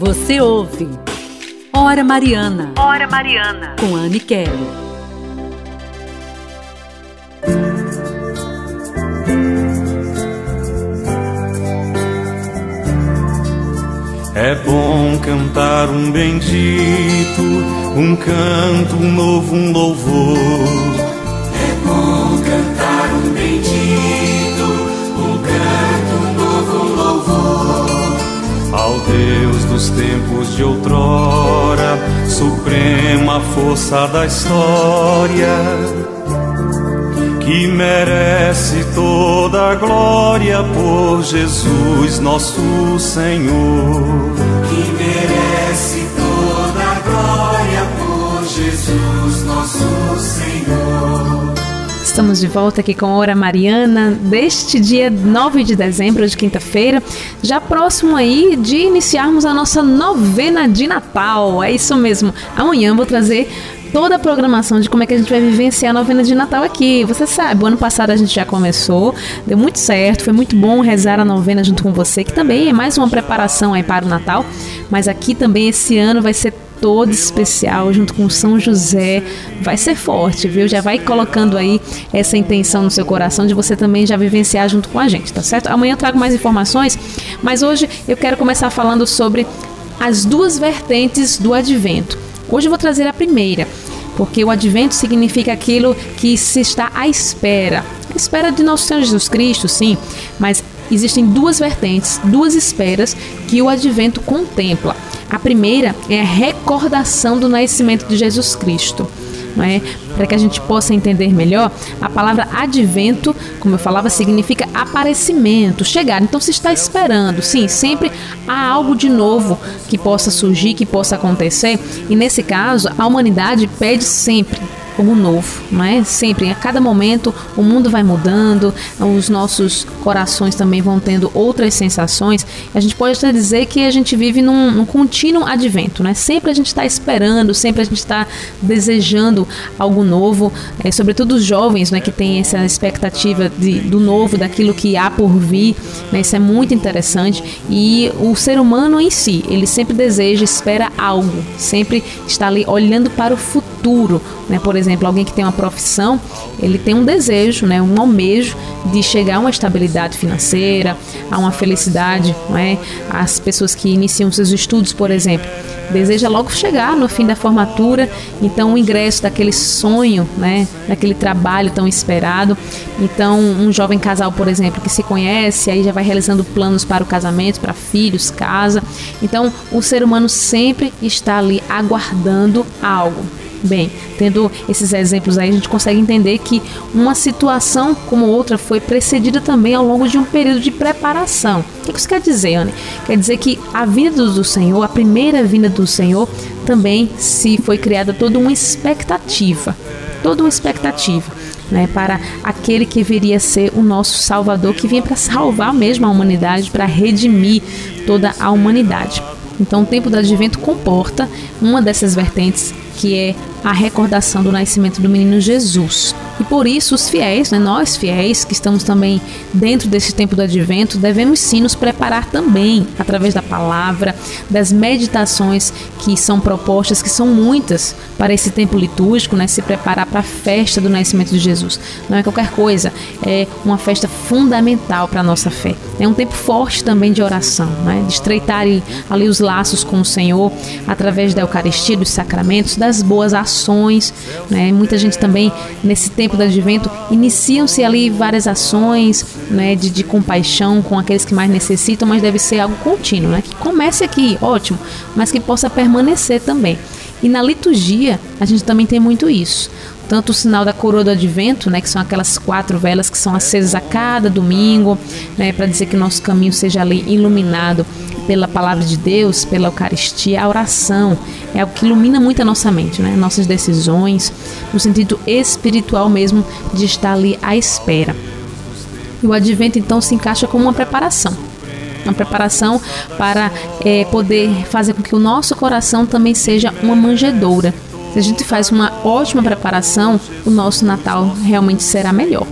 Você ouve Hora Mariana. Hora Mariana. Com Anne Kelly. É bom cantar um bendito, um canto um novo, um louvor. Dos tempos de outrora, suprema força da história, que merece toda a glória por Jesus nosso Senhor. Que merece De volta aqui com Hora Mariana deste dia 9 de dezembro, de quinta-feira, já próximo aí de iniciarmos a nossa novena de Natal. É isso mesmo. Amanhã vou trazer toda a programação de como é que a gente vai vivenciar a novena de Natal aqui. Você sabe, o ano passado a gente já começou, deu muito certo, foi muito bom rezar a novena junto com você, que também é mais uma preparação aí para o Natal, mas aqui também esse ano vai ser todo especial junto com São José. Vai ser forte, viu? Já vai colocando aí essa intenção no seu coração de você também já vivenciar junto com a gente, tá certo? Amanhã eu trago mais informações, mas hoje eu quero começar falando sobre as duas vertentes do advento. Hoje eu vou trazer a primeira, porque o advento significa aquilo que se está à espera. A espera de nosso Senhor Jesus Cristo, sim, mas existem duas vertentes, duas esperas que o advento contempla. A primeira é a recordação do nascimento de Jesus Cristo. É? Para que a gente possa entender melhor, a palavra advento, como eu falava, significa aparecimento, chegar. Então se está esperando, sim, sempre há algo de novo que possa surgir, que possa acontecer. E nesse caso, a humanidade pede sempre algo novo, não é? Sempre, a cada momento, o mundo vai mudando, os nossos corações também vão tendo outras sensações. A gente pode até dizer que a gente vive num, num contínuo advento, né? Sempre a gente está esperando, sempre a gente está desejando algo novo, é, sobretudo os jovens, né, que têm essa expectativa de, do novo, daquilo que há por vir, né? Isso é muito interessante. E o ser humano em si, ele sempre deseja, espera algo, sempre está ali olhando para o futuro, né? Por exemplo, alguém que tem uma profissão, ele tem um desejo, né, um almejo de chegar a uma estabilidade financeira, a uma felicidade, é? As pessoas que iniciam seus estudos, por exemplo, deseja logo chegar no fim da formatura, então o ingresso daquele sonho, né, daquele trabalho tão esperado. Então, um jovem casal, por exemplo, que se conhece, aí já vai realizando planos para o casamento, para filhos, casa. Então, o ser humano sempre está ali aguardando algo. Bem, tendo esses exemplos aí, a gente consegue entender que uma situação como outra foi precedida também ao longo de um período de preparação. O que isso quer dizer, Anne? Quer dizer que a vinda do Senhor, a primeira vinda do Senhor, também se foi criada toda uma expectativa. Toda uma expectativa. Né, para aquele que viria a ser o nosso Salvador, que vinha para salvar mesmo a humanidade, para redimir toda a humanidade. Então, o tempo do advento comporta uma dessas vertentes que é a recordação do nascimento do menino Jesus. Por isso os fiéis, né, nós fiéis que estamos também dentro desse tempo do advento, devemos sim nos preparar também através da palavra, das meditações que são propostas, que são muitas para esse tempo litúrgico, né, se preparar para a festa do nascimento de Jesus. Não é qualquer coisa, é uma festa fundamental para a nossa fé. É um tempo forte também de oração, né, de estreitar ali os laços com o Senhor através da Eucaristia, dos sacramentos, das boas ações. Né, muita gente também nesse tempo do advento, iniciam-se ali várias ações né, de, de compaixão com aqueles que mais necessitam, mas deve ser algo contínuo, né? Que comece aqui, ótimo, mas que possa permanecer também. E na liturgia, a gente também tem muito isso. Tanto o sinal da coroa do advento, né, que são aquelas quatro velas que são acesas a cada domingo, né, para dizer que o nosso caminho seja ali iluminado pela palavra de Deus, pela Eucaristia, a oração é algo que ilumina muito a nossa mente, né? nossas decisões, no sentido espiritual mesmo de estar ali à espera. E o advento então se encaixa como uma preparação uma preparação para é, poder fazer com que o nosso coração também seja uma manjedoura. Se a gente faz uma ótima preparação, o nosso Natal realmente será melhor.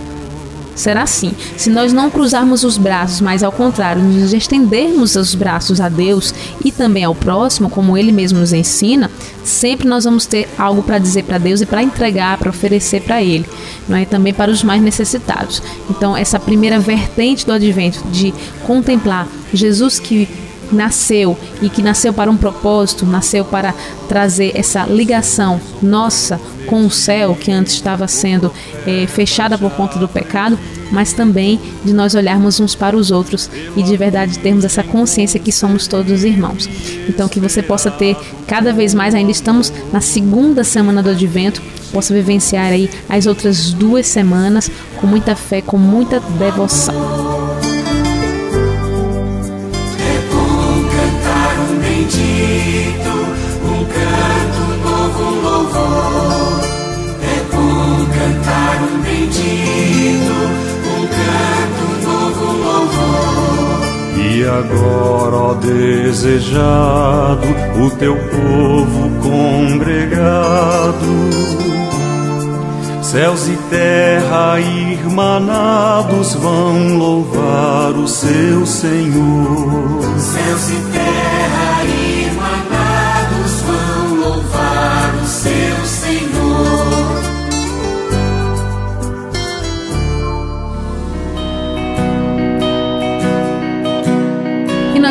será assim. Se nós não cruzarmos os braços, mas ao contrário, nos estendermos os braços a Deus e também ao próximo, como ele mesmo nos ensina, sempre nós vamos ter algo para dizer para Deus e para entregar, para oferecer para ele, não é? Também para os mais necessitados. Então, essa primeira vertente do advento de contemplar Jesus que nasceu e que nasceu para um propósito, nasceu para trazer essa ligação nossa com o céu, que antes estava sendo é, fechada por conta do pecado, mas também de nós olharmos uns para os outros e de verdade termos essa consciência que somos todos irmãos. Então, que você possa ter cada vez mais, ainda estamos na segunda semana do advento, possa vivenciar aí as outras duas semanas com muita fé, com muita devoção. Desejado, o teu povo congregado, céus e terra irmanados vão louvar o seu Senhor. Céus e terra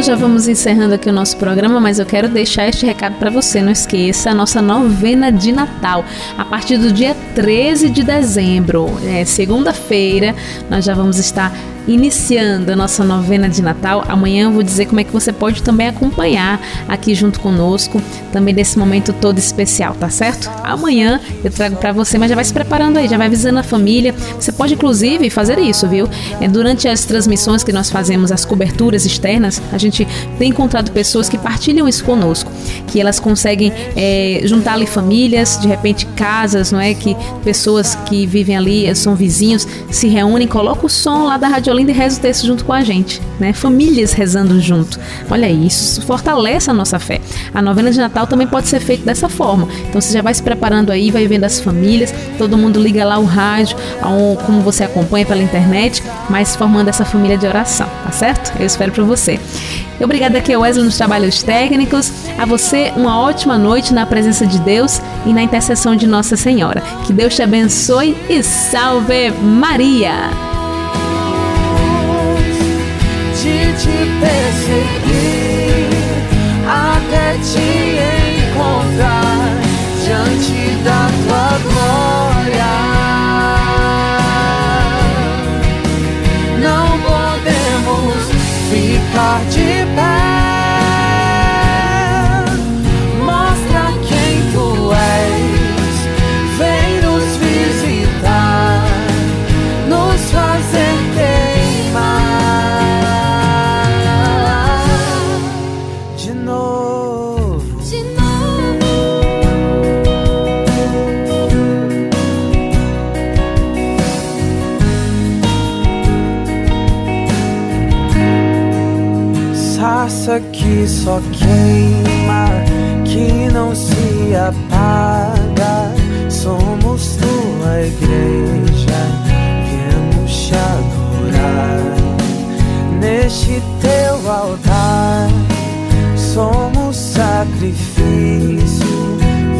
já vamos encerrando aqui o nosso programa, mas eu quero deixar este recado para você. Não esqueça a nossa novena de Natal. A partir do dia 13 de dezembro, é, segunda-feira, nós já vamos estar iniciando a nossa novena de Natal. Amanhã eu vou dizer como é que você pode também acompanhar aqui junto conosco, também nesse momento todo especial, tá certo? Amanhã eu trago para você, mas já vai se preparando aí, já vai avisando a família. Você pode inclusive fazer isso, viu? É, durante as transmissões que nós fazemos, as coberturas externas, a gente tem encontrado pessoas que partilham isso conosco, que elas conseguem é, juntar ali famílias, de repente casas, não é? Que pessoas que vivem ali, são vizinhos, se reúnem, colocam o som lá da Rádio Olinda e reza o texto junto com a gente, né? Famílias rezando junto. Olha isso, fortalece a nossa fé. A novena de Natal também pode ser feita dessa forma. Então você já vai se preparando aí, vai vendo as famílias, todo mundo liga lá o rádio, como você acompanha pela internet, mas formando essa família de oração, tá certo? Eu espero para você. Obrigada aqui Wesley nos trabalhos técnicos. A você, uma ótima noite na presença de Deus e na intercessão de Nossa Senhora. Que Deus te abençoe e salve Maria! Te perseguir até te que só queima, que não se apaga. Somos tua igreja, viemos te adorar neste teu altar. Somos sacrifício,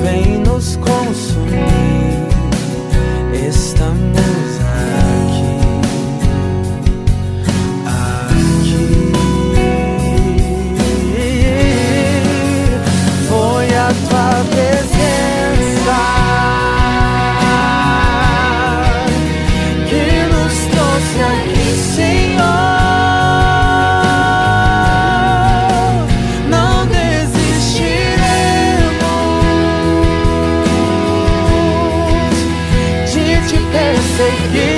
vem nos consumir. say yeah.